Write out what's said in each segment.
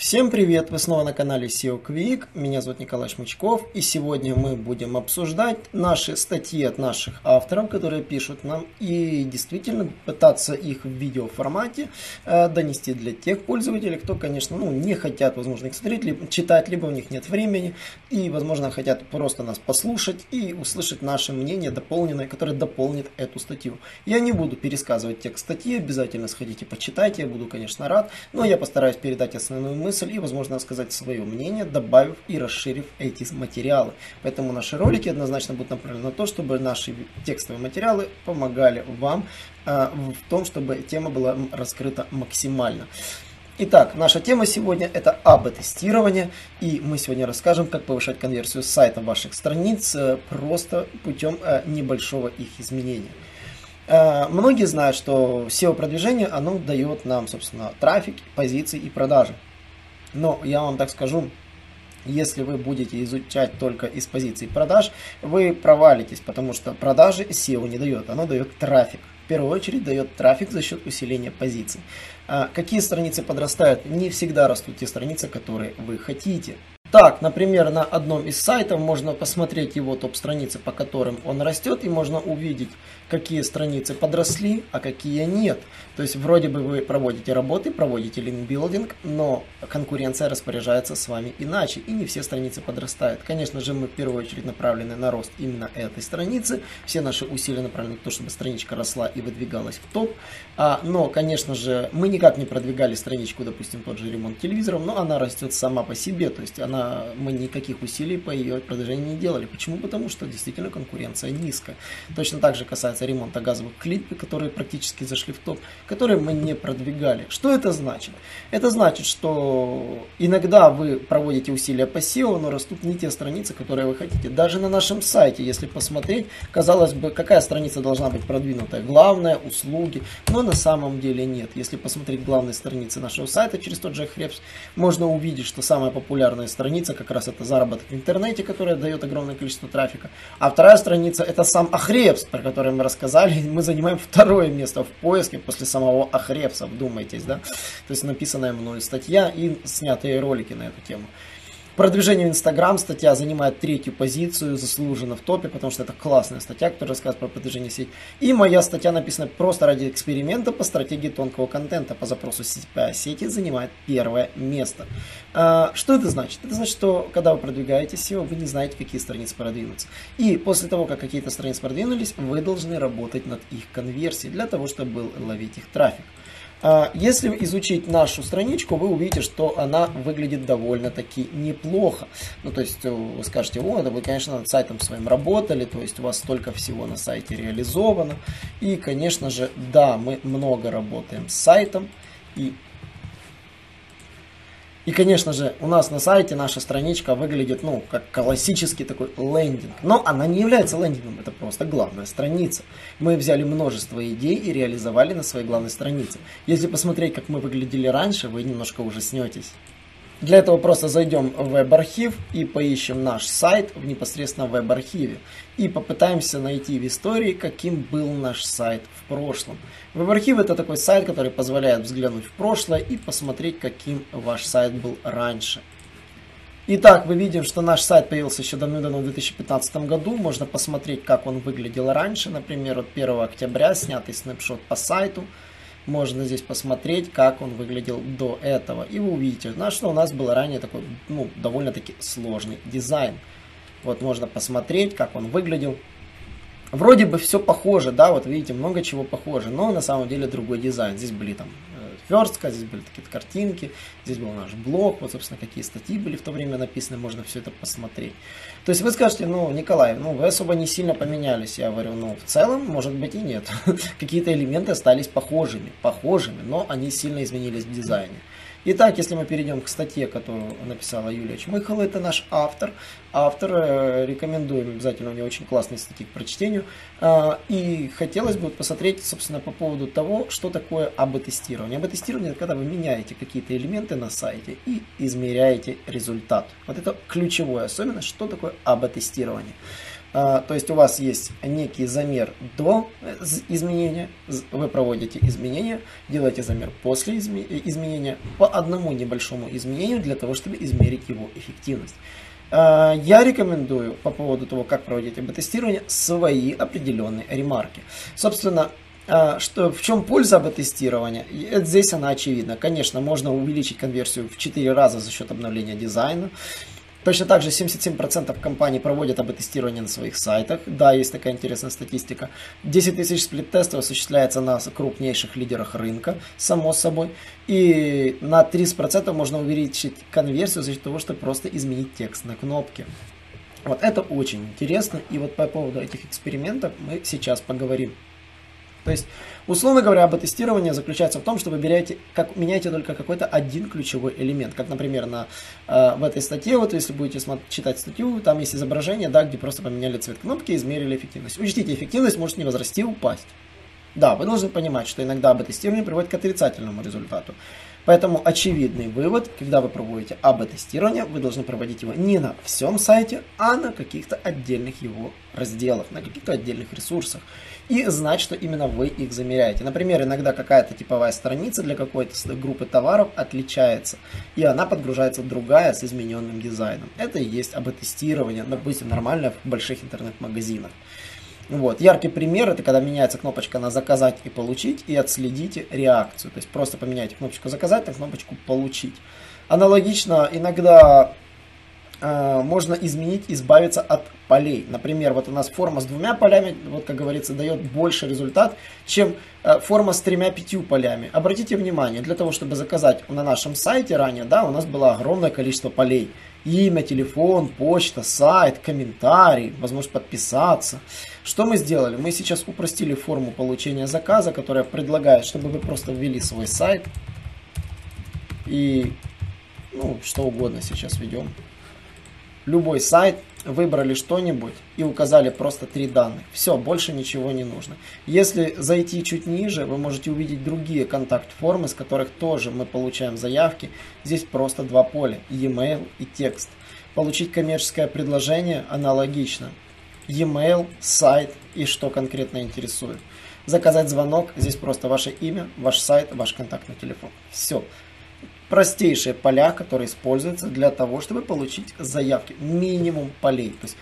Всем привет! Вы снова на канале SEO Quick. Меня зовут Николай Шмычков. И сегодня мы будем обсуждать наши статьи от наших авторов, которые пишут нам, и действительно пытаться их в видеоформате э, донести для тех пользователей, кто, конечно, ну, не хотят, возможно, их смотреть, либо читать, либо у них нет времени, и, возможно, хотят просто нас послушать и услышать наше мнение дополненное, которое дополнит эту статью. Я не буду пересказывать текст статьи, обязательно сходите почитайте, я буду, конечно, рад, но я постараюсь передать основную мысль мысль и, возможно, сказать свое мнение, добавив и расширив эти материалы. Поэтому наши ролики однозначно будут направлены на то, чтобы наши текстовые материалы помогали вам э, в том, чтобы тема была раскрыта максимально. Итак, наша тема сегодня это АБ-тестирование, и мы сегодня расскажем, как повышать конверсию сайта ваших страниц э, просто путем э, небольшого их изменения. Многие знают, что SEO-продвижение, оно дает нам, собственно, трафик, позиции и продажи. Но я вам так скажу, если вы будете изучать только из позиции продаж, вы провалитесь, потому что продажи SEO не дает, оно дает трафик. В первую очередь дает трафик за счет усиления позиций. А какие страницы подрастают? Не всегда растут те страницы, которые вы хотите. Так, например, на одном из сайтов можно посмотреть его топ-страницы, по которым он растет, и можно увидеть, какие страницы подросли, а какие нет. То есть вроде бы вы проводите работы, проводите линкбилдинг, но конкуренция распоряжается с вами иначе, и не все страницы подрастают. Конечно же, мы в первую очередь направлены на рост именно этой страницы, все наши усилия направлены на то, чтобы страничка росла и выдвигалась в топ, а, но, конечно же, мы никак не продвигали страничку, допустим, тот же ремонт телевизоров, но она растет сама по себе, то есть она мы никаких усилий по ее продвижению не делали. Почему? Потому что действительно конкуренция низкая. Точно так же касается ремонта газовых клипов, которые практически зашли в топ, которые мы не продвигали. Что это значит? Это значит, что иногда вы проводите усилия по SEO, но растут не те страницы, которые вы хотите. Даже на нашем сайте, если посмотреть, казалось бы, какая страница должна быть продвинутая? Главное, услуги. Но на самом деле нет. Если посмотреть главные страницы нашего сайта через тот же Хребс, можно увидеть, что самая популярная страница страница как раз это заработок в интернете, которая дает огромное количество трафика. А вторая страница это сам Ахрепс, про который мы рассказали. Мы занимаем второе место в поиске после самого Ахрепса, вдумайтесь, да? То есть написанная мною статья и снятые ролики на эту тему. Продвижение в Инстаграм статья занимает третью позицию, заслуженно в топе, потому что это классная статья, которая рассказывает про продвижение сеть. И моя статья написана просто ради эксперимента по стратегии тонкого контента по запросу сети занимает первое место. А, что это значит? Это значит, что когда вы продвигаете SEO, вы не знаете, какие страницы продвинуться. И после того, как какие-то страницы продвинулись, вы должны работать над их конверсией для того, чтобы ловить их трафик. А, если изучить нашу страничку, вы увидите, что она выглядит довольно-таки неплохо. Ну, то есть э, вы скажете, о, да вы, конечно, над сайтом своим работали, то есть у вас столько всего на сайте реализовано. И, конечно же, да, мы много работаем с сайтом, и и, конечно же, у нас на сайте наша страничка выглядит, ну, как классический такой лендинг. Но она не является лендингом, это просто главная страница. Мы взяли множество идей и реализовали на своей главной странице. Если посмотреть, как мы выглядели раньше, вы немножко ужаснетесь. Для этого просто зайдем в веб-архив и поищем наш сайт в непосредственно веб-архиве. И попытаемся найти в истории, каким был наш сайт в прошлом. Веб-архив это такой сайт, который позволяет взглянуть в прошлое и посмотреть, каким ваш сайт был раньше. Итак, мы видим, что наш сайт появился еще давно-давно в 2015 году. Можно посмотреть, как он выглядел раньше. Например, от 1 октября снятый снапшот по сайту – можно здесь посмотреть, как он выглядел до этого. И вы увидите, на что у нас был ранее такой, ну, довольно-таки сложный дизайн. Вот можно посмотреть, как он выглядел. Вроде бы все похоже, да, вот видите, много чего похоже, но на самом деле другой дизайн. Здесь были там верстка, здесь были такие картинки, здесь был наш блог, вот, собственно, какие статьи были в то время написаны, можно все это посмотреть. То есть вы скажете, ну, Николай, ну, вы особо не сильно поменялись. Я говорю, ну, в целом, может быть и нет. Какие-то элементы остались похожими, похожими, но они сильно изменились в дизайне. Итак, если мы перейдем к статье, которую написала Юлия Чмыхова, это наш автор. Автор, э, рекомендуем обязательно, у него очень классные статьи к прочтению. Э, и хотелось бы посмотреть, собственно, по поводу того, что такое АБ-тестирование. АБ-тестирование – это когда вы меняете какие-то элементы на сайте и измеряете результат. Вот это ключевое особенность, что такое АБ-тестирование. А, то есть у вас есть некий замер до э, изменения, вы проводите изменения, делаете замер после изменения по одному небольшому изменению для того, чтобы измерить его эффективность. А, я рекомендую по поводу того, как проводить АБ-тестирование, свои определенные ремарки. Собственно, а, что, в чем польза АБ-тестирования? Здесь она очевидна. Конечно, можно увеличить конверсию в 4 раза за счет обновления дизайна. Точно так же 77% компаний проводят АБ-тестирование на своих сайтах. Да, есть такая интересная статистика. 10 тысяч сплит-тестов осуществляется на крупнейших лидерах рынка, само собой. И на 30% можно увеличить конверсию за счет того, чтобы просто изменить текст на кнопке. Вот это очень интересно. И вот по поводу этих экспериментов мы сейчас поговорим. То есть, условно говоря, АБ-тестирование заключается в том, что вы берете, как, меняете только какой-то один ключевой элемент. Как, например, на, э, в этой статье, вот если будете читать статью, там есть изображение, да, где просто поменяли цвет кнопки измерили эффективность. Учтите, эффективность может не возрасти, упасть. Да, вы должны понимать, что иногда АБ-тестирование приводит к отрицательному результату. Поэтому очевидный вывод, когда вы проводите АБ-тестирование, вы должны проводить его не на всем сайте, а на каких-то отдельных его разделах, на каких-то отдельных ресурсах. И знать, что именно вы их замеряете. Например, иногда какая-то типовая страница для какой-то группы товаров отличается, и она подгружается другая с измененным дизайном. Это и есть АБ-тестирование, допустим, нормально в больших интернет-магазинах. Вот. Яркий пример это когда меняется кнопочка на заказать и получить и отследите реакцию. То есть просто поменяйте кнопочку заказать на кнопочку получить. Аналогично иногда э, можно изменить, избавиться от полей. Например, вот у нас форма с двумя полями, вот как говорится, дает больше результат, чем э, форма с тремя-пятью полями. Обратите внимание, для того, чтобы заказать на нашем сайте ранее, да, у нас было огромное количество полей. Имя, телефон, почта, сайт, комментарий, возможность подписаться. Что мы сделали? Мы сейчас упростили форму получения заказа, которая предлагает, чтобы вы просто ввели свой сайт и ну, что угодно сейчас ведем. Любой сайт, выбрали что-нибудь и указали просто три данных. Все, больше ничего не нужно. Если зайти чуть ниже, вы можете увидеть другие контакт-формы, с которых тоже мы получаем заявки. Здесь просто два поля, e-mail и текст. Получить коммерческое предложение аналогично. E-mail, сайт и что конкретно интересует. Заказать звонок, здесь просто ваше имя, ваш сайт, ваш контактный телефон. Все простейшие поля, которые используются для того, чтобы получить заявки. Минимум полей. То есть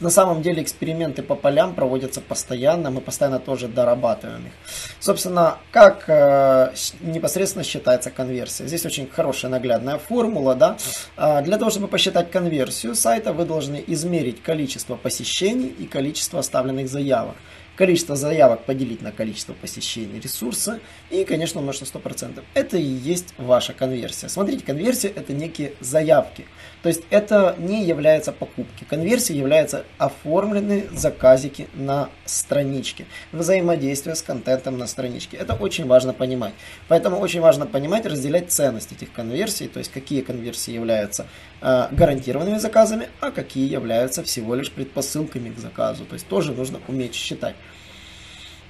на самом деле эксперименты по полям проводятся постоянно, мы постоянно тоже дорабатываем их. Собственно, как э, непосредственно считается конверсия? Здесь очень хорошая наглядная формула. Да? Э, для того, чтобы посчитать конверсию сайта, вы должны измерить количество посещений и количество оставленных заявок количество заявок поделить на количество посещений ресурса и, конечно, умножить на 100%. Это и есть ваша конверсия. Смотрите, конверсия это некие заявки. То есть это не является покупки. Конверсия является оформленные заказики на страничке. Взаимодействие с контентом на страничке. Это очень важно понимать. Поэтому очень важно понимать, разделять ценность этих конверсий. То есть какие конверсии являются э, гарантированными заказами, а какие являются всего лишь предпосылками к заказу. То есть тоже нужно уметь считать.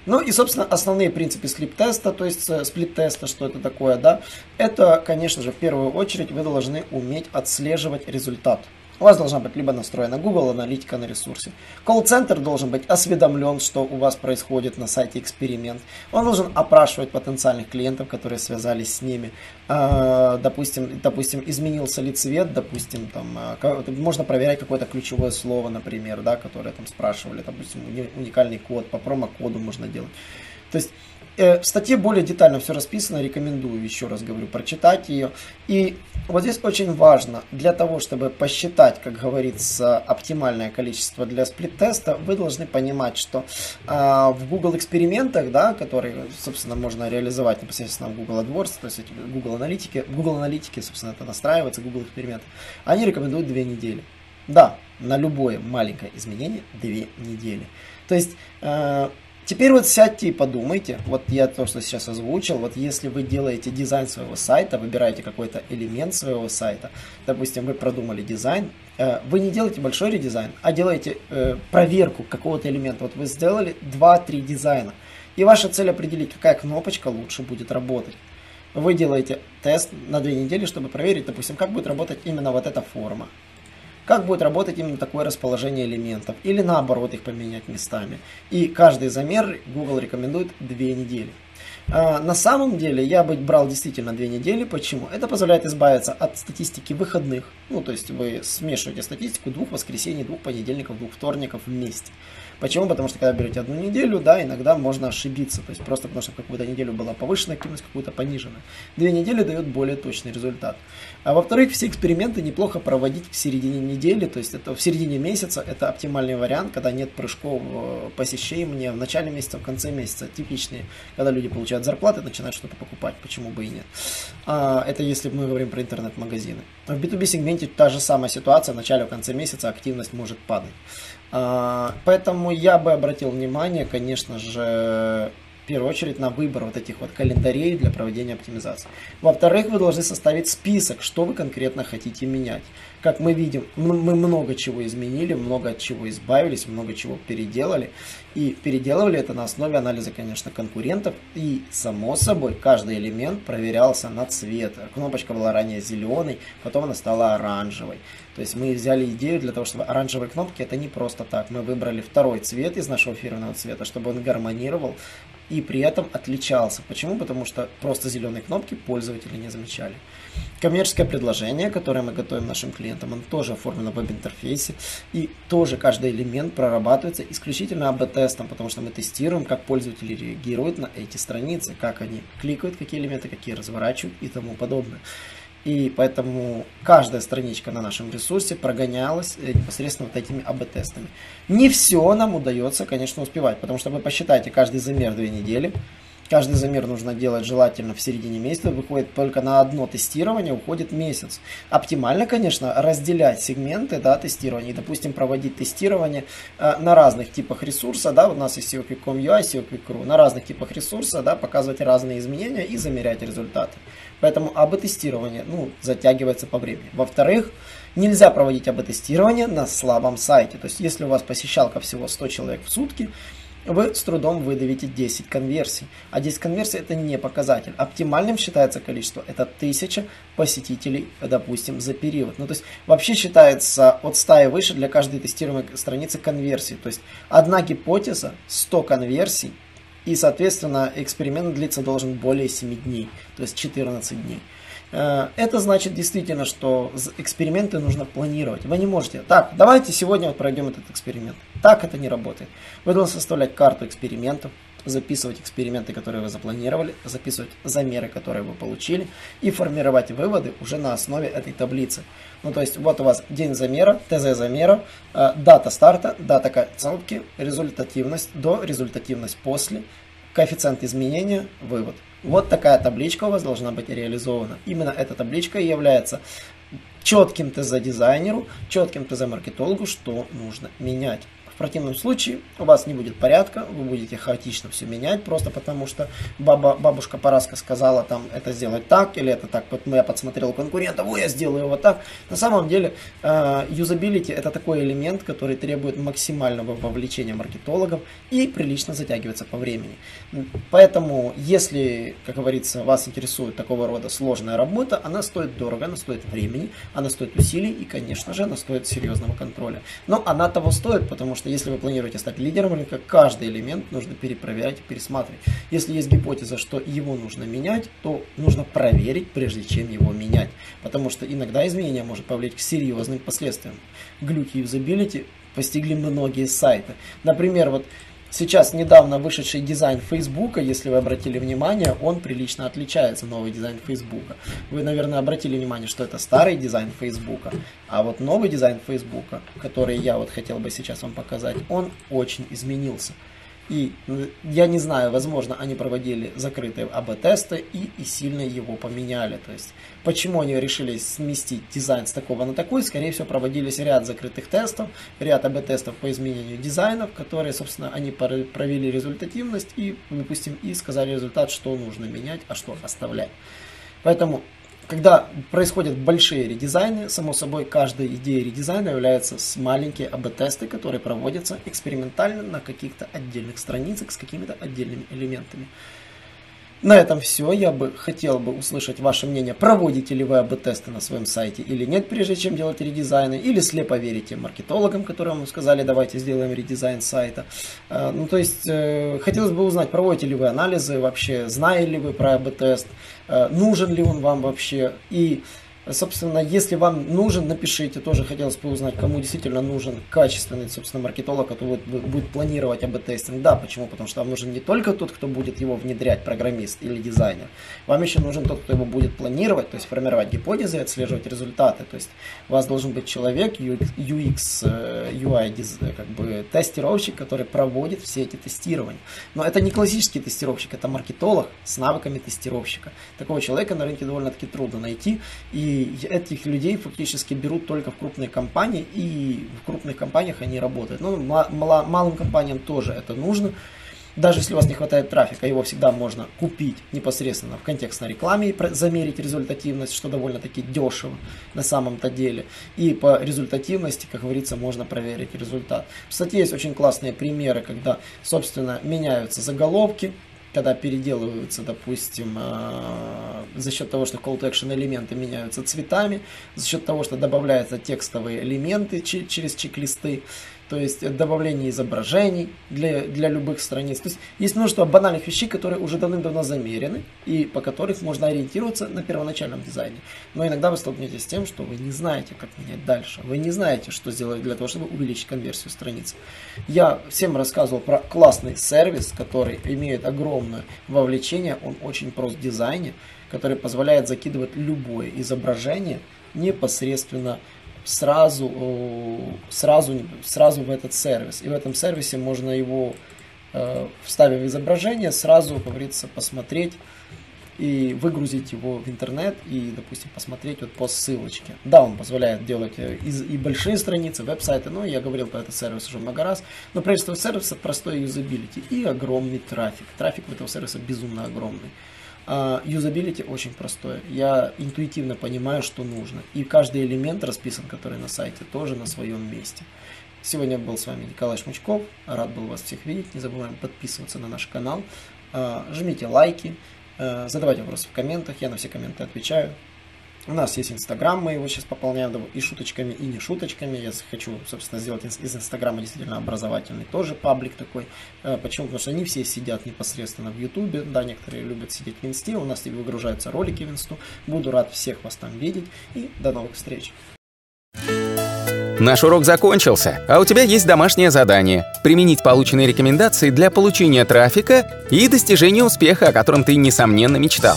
Ну и, собственно, основные принципы сплит-теста, то есть э, сплит-теста, что это такое, да, это, конечно же, в первую очередь вы должны уметь отслеживать результат. У вас должна быть либо настроена Google аналитика на ресурсе. Колл-центр должен быть осведомлен, что у вас происходит на сайте эксперимент. Он должен опрашивать потенциальных клиентов, которые связались с ними. А, допустим, допустим, изменился ли цвет, допустим, там, а, можно проверять какое-то ключевое слово, например, да, которое там спрашивали, допустим, уникальный код, по промокоду можно делать. То есть в статье более детально все расписано, рекомендую, еще раз говорю, прочитать ее. И вот здесь очень важно, для того, чтобы посчитать, как говорится, оптимальное количество для сплит-теста, вы должны понимать, что э, в Google экспериментах, да, которые, собственно, можно реализовать непосредственно в Google AdWords, то есть Google аналитики, Google аналитики, собственно, это настраивается, Google эксперименты, они рекомендуют две недели. Да, на любое маленькое изменение две недели. То есть э, Теперь вот сядьте и подумайте, вот я то, что сейчас озвучил, вот если вы делаете дизайн своего сайта, выбираете какой-то элемент своего сайта, допустим, вы продумали дизайн, э, вы не делаете большой редизайн, а делаете э, проверку какого-то элемента. Вот вы сделали 2-3 дизайна, и ваша цель определить, какая кнопочка лучше будет работать. Вы делаете тест на две недели, чтобы проверить, допустим, как будет работать именно вот эта форма как будет работать именно такое расположение элементов, или наоборот их поменять местами. И каждый замер Google рекомендует 2 недели. А, на самом деле я бы брал действительно 2 недели. Почему? Это позволяет избавиться от статистики выходных. Ну, то есть вы смешиваете статистику двух воскресений, двух понедельников, двух вторников вместе. Почему? Потому что когда берете одну неделю, да, иногда можно ошибиться. То есть просто потому что какую-то неделю была повышенная активность, какую-то пониженная. Две недели дают более точный результат. А во-вторых, все эксперименты неплохо проводить в середине недели, то есть это в середине месяца, это оптимальный вариант, когда нет прыжков э, посещений в начале месяца, в конце месяца, типичные, когда люди получают зарплаты, начинают что-то покупать, почему бы и нет. А, это если мы говорим про интернет-магазины. В B2B сегменте та же самая ситуация, в начале, в конце месяца активность может падать. А, поэтому я бы обратил внимание, конечно же, в первую очередь на выбор вот этих вот календарей для проведения оптимизации. Во-вторых, вы должны составить список, что вы конкретно хотите менять. Как мы видим, мы много чего изменили, много от чего избавились, много чего переделали. И переделывали это на основе анализа, конечно, конкурентов. И, само собой, каждый элемент проверялся на цвет. Кнопочка была ранее зеленой, потом она стала оранжевой. То есть мы взяли идею для того, чтобы оранжевые кнопки это не просто так. Мы выбрали второй цвет из нашего фирменного цвета, чтобы он гармонировал и при этом отличался. Почему? Потому что просто зеленые кнопки пользователи не замечали. Коммерческое предложение, которое мы готовим нашим клиентам, оно тоже оформлено в веб-интерфейсе. И тоже каждый элемент прорабатывается исключительно АБ-тестом, потому что мы тестируем, как пользователи реагируют на эти страницы, как они кликают, какие элементы, какие разворачивают и тому подобное. И поэтому каждая страничка на нашем ресурсе прогонялась э, непосредственно вот этими АБ-тестами. Не все нам удается, конечно, успевать, потому что вы посчитайте каждый замер две недели. Каждый замер нужно делать желательно в середине месяца. Выходит только на одно тестирование, уходит месяц. Оптимально, конечно, разделять сегменты да, тестирования. И, допустим, проводить тестирование э, на разных типах ресурса. Да, у нас есть SEO.com UI, SEO.ru. На разных типах ресурса да, показывать разные изменения и замерять результаты. Поэтому АБ-тестирование ну, затягивается по времени. Во-вторых, нельзя проводить АБ-тестирование на слабом сайте. То есть, если у вас посещалка всего 100 человек в сутки, вы с трудом выдавите 10 конверсий. А 10 конверсий это не показатель. Оптимальным считается количество, это 1000 посетителей, допустим, за период. Ну, то есть вообще считается от 100 и выше для каждой тестируемой страницы конверсии. То есть одна гипотеза, 100 конверсий, и, соответственно, эксперимент длиться должен более 7 дней, то есть 14 дней. Э, это значит действительно, что эксперименты нужно планировать. Вы не можете, так, давайте сегодня вот пройдем этот эксперимент. Так это не работает. Вы должны составлять карту экспериментов, записывать эксперименты, которые вы запланировали, записывать замеры, которые вы получили, и формировать выводы уже на основе этой таблицы. Ну, то есть, вот у вас день замера, ТЗ замера, э, дата старта, дата концовки, результативность до, результативность после, коэффициент изменения, вывод. Вот такая табличка у вас должна быть реализована. Именно эта табличка является четким ТЗ дизайнеру, четким ТЗ маркетологу, что нужно менять. В противном случае у вас не будет порядка, вы будете хаотично все менять, просто потому что баба, бабушка Параска сказала там это сделать так, или это так, вот я подсмотрел конкурента, ой, я сделаю его так. На самом деле, э, юзабилити это такой элемент, который требует максимального вовлечения маркетологов и прилично затягивается по времени. Поэтому, если, как говорится, вас интересует такого рода сложная работа, она стоит дорого, она стоит времени, она стоит усилий и, конечно же, она стоит серьезного контроля. Но она того стоит, потому что что если вы планируете стать лидером рынка, каждый элемент нужно перепроверять пересматривать. Если есть гипотеза, что его нужно менять, то нужно проверить, прежде чем его менять. Потому что иногда изменение может повлечь к серьезным последствиям. Глюки юзабилити постигли многие сайты. Например, вот Сейчас недавно вышедший дизайн Фейсбука, если вы обратили внимание, он прилично отличается, новый дизайн Фейсбука. Вы, наверное, обратили внимание, что это старый дизайн Фейсбука, а вот новый дизайн Фейсбука, который я вот хотел бы сейчас вам показать, он очень изменился. И я не знаю, возможно, они проводили закрытые A/B-тесты и, и сильно его поменяли. То есть, почему они решили сместить дизайн с такого на такой, скорее всего, проводились ряд закрытых тестов, ряд АБ-тестов по изменению дизайнов, которые, собственно, они провели результативность и, допустим, и сказали результат, что нужно менять, а что оставлять. Поэтому когда происходят большие редизайны, само собой, каждая идея редизайна является с маленькие АБ-тесты, которые проводятся экспериментально на каких-то отдельных страницах с какими-то отдельными элементами. На этом все. Я бы хотел бы услышать ваше мнение. Проводите ли вы АБ-тесты на своем сайте или нет, прежде чем делать редизайны, или слепо верите маркетологам, которые вам сказали, давайте сделаем редизайн сайта. Э, ну, то есть, э, хотелось бы узнать, проводите ли вы анализы вообще, знаете ли вы про АБ-тест, э, нужен ли он вам вообще, и Собственно, если вам нужен, напишите. Тоже хотелось бы узнать, кому действительно нужен качественный, собственно, маркетолог, который будет планировать АБ-тестинг. Да, почему? Потому что вам нужен не только тот, кто будет его внедрять, программист или дизайнер. Вам еще нужен тот, кто его будет планировать, то есть формировать гипотезы, отслеживать результаты. То есть у вас должен быть человек, UX, UI, э, как бы тестировщик, который проводит все эти тестирования. Но это не классический тестировщик, это маркетолог с навыками тестировщика. Такого человека на рынке довольно-таки трудно найти. И этих людей фактически берут только в крупные компании, и в крупных компаниях они работают. Ну, малым компаниям тоже это нужно. Даже если у вас не хватает трафика, его всегда можно купить непосредственно в контекстной рекламе и замерить результативность, что довольно-таки дешево на самом-то деле. И по результативности, как говорится, можно проверить результат. В статье есть очень классные примеры, когда, собственно, меняются заголовки, когда переделываются, допустим, э, за счет того, что call to action элементы меняются цветами, за счет того, что добавляются текстовые элементы через чек-листы, то есть добавление изображений для, для любых страниц. То есть есть множество банальных вещей, которые уже давным-давно замерены и по которых можно ориентироваться на первоначальном дизайне. Но иногда вы столкнетесь с тем, что вы не знаете, как менять дальше. Вы не знаете, что сделать для того, чтобы увеличить конверсию страницы. Я всем рассказывал про классный сервис, который имеет огромное вовлечение, он очень прост в дизайне, который позволяет закидывать любое изображение непосредственно сразу, сразу, сразу в этот сервис. И в этом сервисе можно его, э, вставив изображение, сразу, как говорится, посмотреть и выгрузить его в интернет и, допустим, посмотреть вот по ссылочке. Да, он позволяет делать э, и, и большие страницы, веб-сайты, но я говорил про этот сервис уже много раз. Но всего сервиса простой юзабилити и огромный трафик. Трафик у этого сервиса безумно огромный. А, юзабилити очень простое. Я интуитивно понимаю, что нужно. И каждый элемент расписан, который на сайте, тоже на своем месте. Сегодня был с вами Николай Шмучков. Рад был вас всех видеть. Не забываем подписываться на наш канал. А, жмите лайки. А, задавайте вопросы в комментах. Я на все комменты отвечаю. У нас есть Инстаграм, мы его сейчас пополняем и шуточками, и не шуточками. Я хочу, собственно, сделать из Инстаграма действительно образовательный тоже паблик такой. Э, почему? Потому что они все сидят непосредственно в Ютубе. Да, некоторые любят сидеть в Инсте. У нас выгружаются ролики в Инсту. Буду рад всех вас там видеть. И до новых встреч. Наш урок закончился, а у тебя есть домашнее задание – применить полученные рекомендации для получения трафика и достижения успеха, о котором ты, несомненно, мечтал.